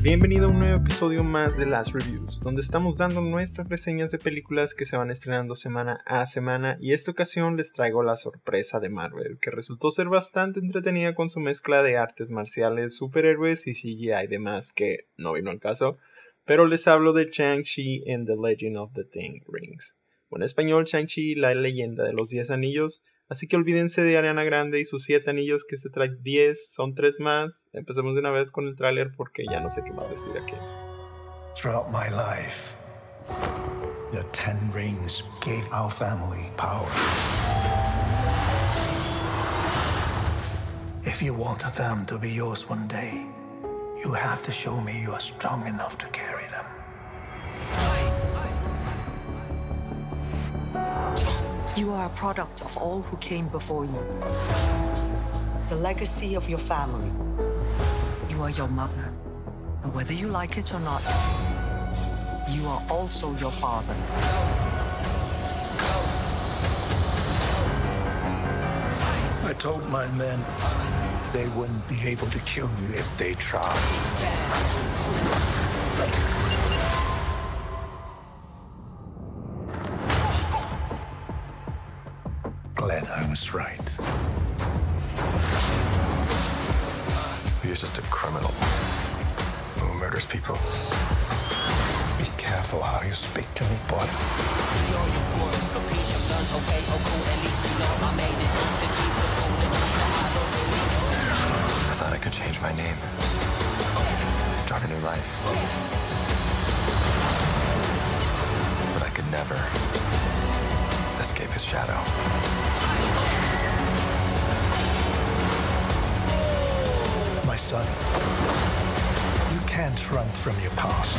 bienvenido a un nuevo episodio más de Las Reviews, donde estamos dando nuestras reseñas de películas que se van estrenando semana a semana y esta ocasión les traigo la sorpresa de Marvel, que resultó ser bastante entretenida con su mezcla de artes marciales, superhéroes y CGI y demás que no vino al caso, pero les hablo de Shang-Chi and the Legend of the Ten Rings. O en español, Shang-Chi, la leyenda de los Diez Anillos, Así que olvídense de Ariana Grande y sus siete anillos que se trae 10, son tres más. Empecemos de una vez con el tráiler porque ya no sé qué más decir aquí. Throughout my life, the ten rings gave our family power. If you want them to be yours one day, you have to show me you are strong enough to carry them. You are a product of all who came before you. The legacy of your family. You are your mother. And whether you like it or not, you are also your father. I told my men they wouldn't be able to kill you if they tried. Was right. You're just a criminal who murders people. Be careful how you speak to me, boy. I thought I could change my name. Start a new life. But I could never escape his shadow. Son. You can't run from your past.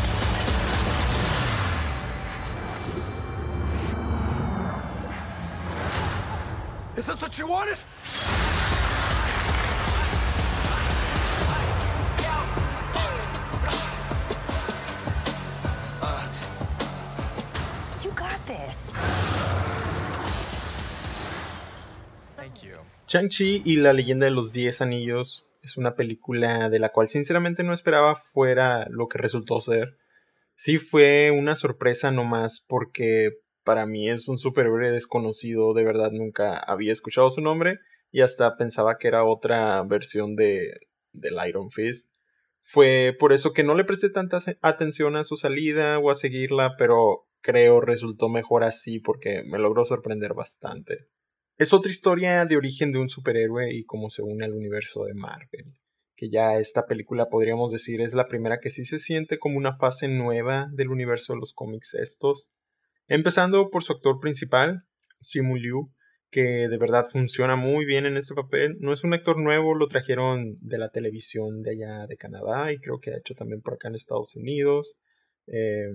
Is this what you wanted? You got this. Thank you. Chang-Chi y la leyenda de los 10 anillos es una película de la cual sinceramente no esperaba fuera lo que resultó ser. Sí fue una sorpresa nomás porque para mí es un superhéroe desconocido, de verdad nunca había escuchado su nombre y hasta pensaba que era otra versión de del Iron Fist. Fue por eso que no le presté tanta atención a su salida o a seguirla, pero creo resultó mejor así porque me logró sorprender bastante. Es otra historia de origen de un superhéroe y cómo se une al universo de Marvel. Que ya esta película podríamos decir es la primera que sí se siente como una fase nueva del universo de los cómics estos. Empezando por su actor principal, Simu Liu, que de verdad funciona muy bien en este papel. No es un actor nuevo, lo trajeron de la televisión de allá de Canadá y creo que ha hecho también por acá en Estados Unidos. Eh,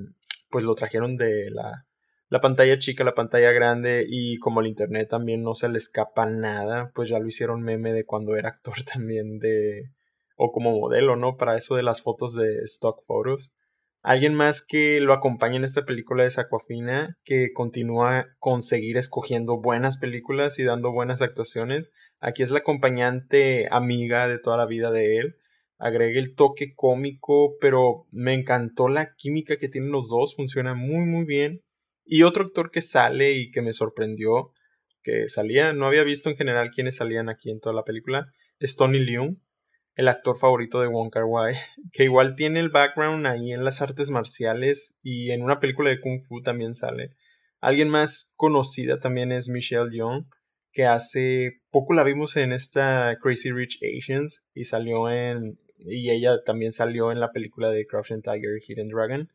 pues lo trajeron de la la pantalla chica, la pantalla grande y como el internet también no se le escapa nada, pues ya lo hicieron meme de cuando era actor también de o como modelo, ¿no? Para eso de las fotos de stock photos. Alguien más que lo acompaña en esta película es Aquafina, que continúa con seguir escogiendo buenas películas y dando buenas actuaciones. Aquí es la acompañante amiga de toda la vida de él. Agregue el toque cómico, pero me encantó la química que tienen los dos, funciona muy muy bien. Y otro actor que sale y que me sorprendió, que salía, no había visto en general quiénes salían aquí en toda la película, es Tony Leung, el actor favorito de Wong Kar Wai, que igual tiene el background ahí en las artes marciales y en una película de Kung Fu también sale. Alguien más conocida también es Michelle Yeoh, que hace poco la vimos en esta Crazy Rich Asians y salió en y ella también salió en la película de Crouching Tiger Hidden Dragon.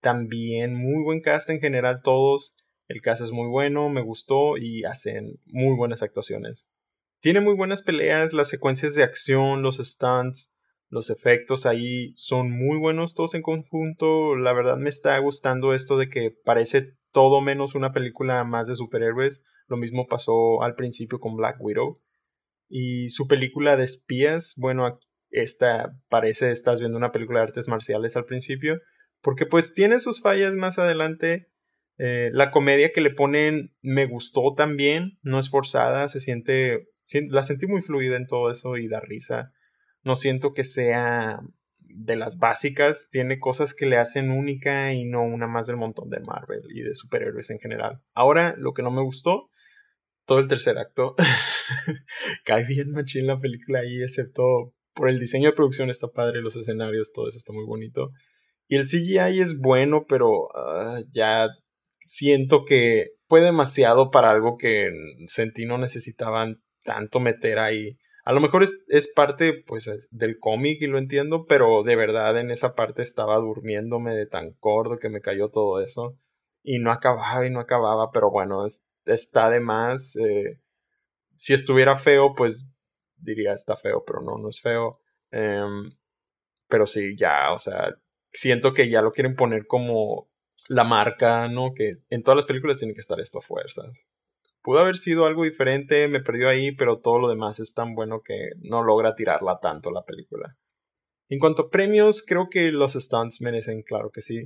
También muy buen cast en general todos. El cast es muy bueno, me gustó y hacen muy buenas actuaciones. Tiene muy buenas peleas, las secuencias de acción, los stunts, los efectos ahí son muy buenos todos en conjunto. La verdad me está gustando esto de que parece todo menos una película más de superhéroes. Lo mismo pasó al principio con Black Widow. Y su película de espías, bueno, esta parece estás viendo una película de artes marciales al principio, porque pues tiene sus fallas más adelante. Eh, la comedia que le ponen me gustó también, no es forzada, se siente, la sentí muy fluida en todo eso y da risa. No siento que sea de las básicas, tiene cosas que le hacen única y no una más del montón de Marvel y de superhéroes en general. Ahora, lo que no me gustó, todo el tercer acto, cae bien machín la película ahí, excepto por el diseño de producción está padre, los escenarios, todo eso está muy bonito. Y el CGI es bueno, pero ah, ya siento que fue demasiado para algo que sentí no necesitaban tanto meter ahí. A lo mejor es, es parte pues del cómic y lo entiendo, pero de verdad en esa parte estaba durmiéndome de tan gordo que me cayó todo eso. Y no acababa y no acababa, pero bueno, está de más. Eh, si estuviera feo, pues diría está feo, pero no, no es feo. Em, pero sí, ya, o sea, siento que ya lo quieren poner como la marca, ¿no? Que en todas las películas tiene que estar esto a fuerzas. Pudo haber sido algo diferente, me perdió ahí, pero todo lo demás es tan bueno que no logra tirarla tanto la película. En cuanto a premios, creo que los stunts merecen, claro que sí.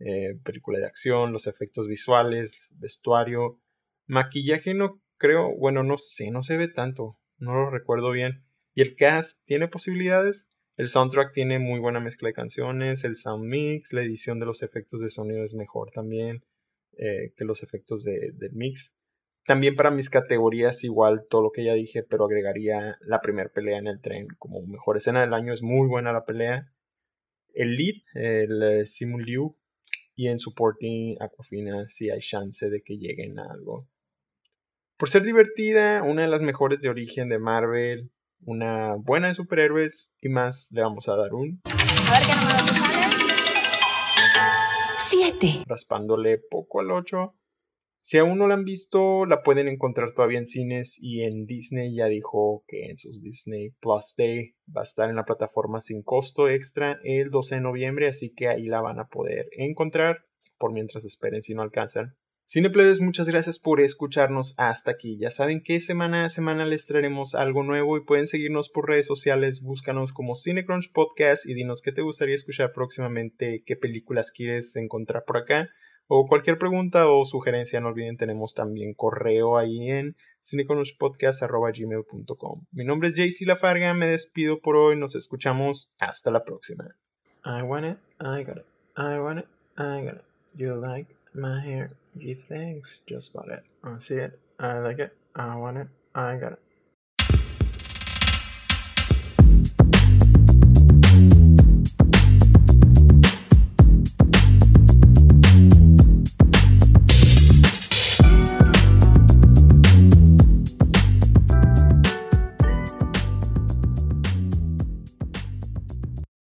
Eh, película de acción, los efectos visuales, vestuario, maquillaje no creo, bueno, no sé, no se ve tanto, no lo recuerdo bien. ¿Y el cast tiene posibilidades? El soundtrack tiene muy buena mezcla de canciones, el sound mix, la edición de los efectos de sonido es mejor también eh, que los efectos de, del mix. También para mis categorías igual todo lo que ya dije, pero agregaría la primera pelea en el tren como mejor escena del año, es muy buena la pelea. El lead, el eh, Simu Liu, y en supporting Aquafina si hay chance de que lleguen a algo. Por ser divertida, una de las mejores de origen de Marvel, una buena de superhéroes y más, le vamos a dar un. A ver qué número Siete. Raspándole poco al 8. Si aún no la han visto, la pueden encontrar todavía en cines y en Disney ya dijo que en sus Disney Plus Day va a estar en la plataforma sin costo extra el 12 de noviembre, así que ahí la van a poder encontrar por mientras esperen si no alcanzan. Cineplebes, muchas gracias por escucharnos hasta aquí. Ya saben que semana a semana les traeremos algo nuevo y pueden seguirnos por redes sociales, búscanos como Cinecrunch Podcast y dinos qué te gustaría escuchar próximamente, qué películas quieres encontrar por acá o cualquier pregunta o sugerencia, no olviden, tenemos también correo ahí en cinecrunchpodcast.gmail.com. Mi nombre es JC Lafarga, me despido por hoy, nos escuchamos hasta la próxima. I want it, I got it, I want it, I got it. You like my hair? Gee, thanks. Just got it. I see it. I like it. I want it. I got it.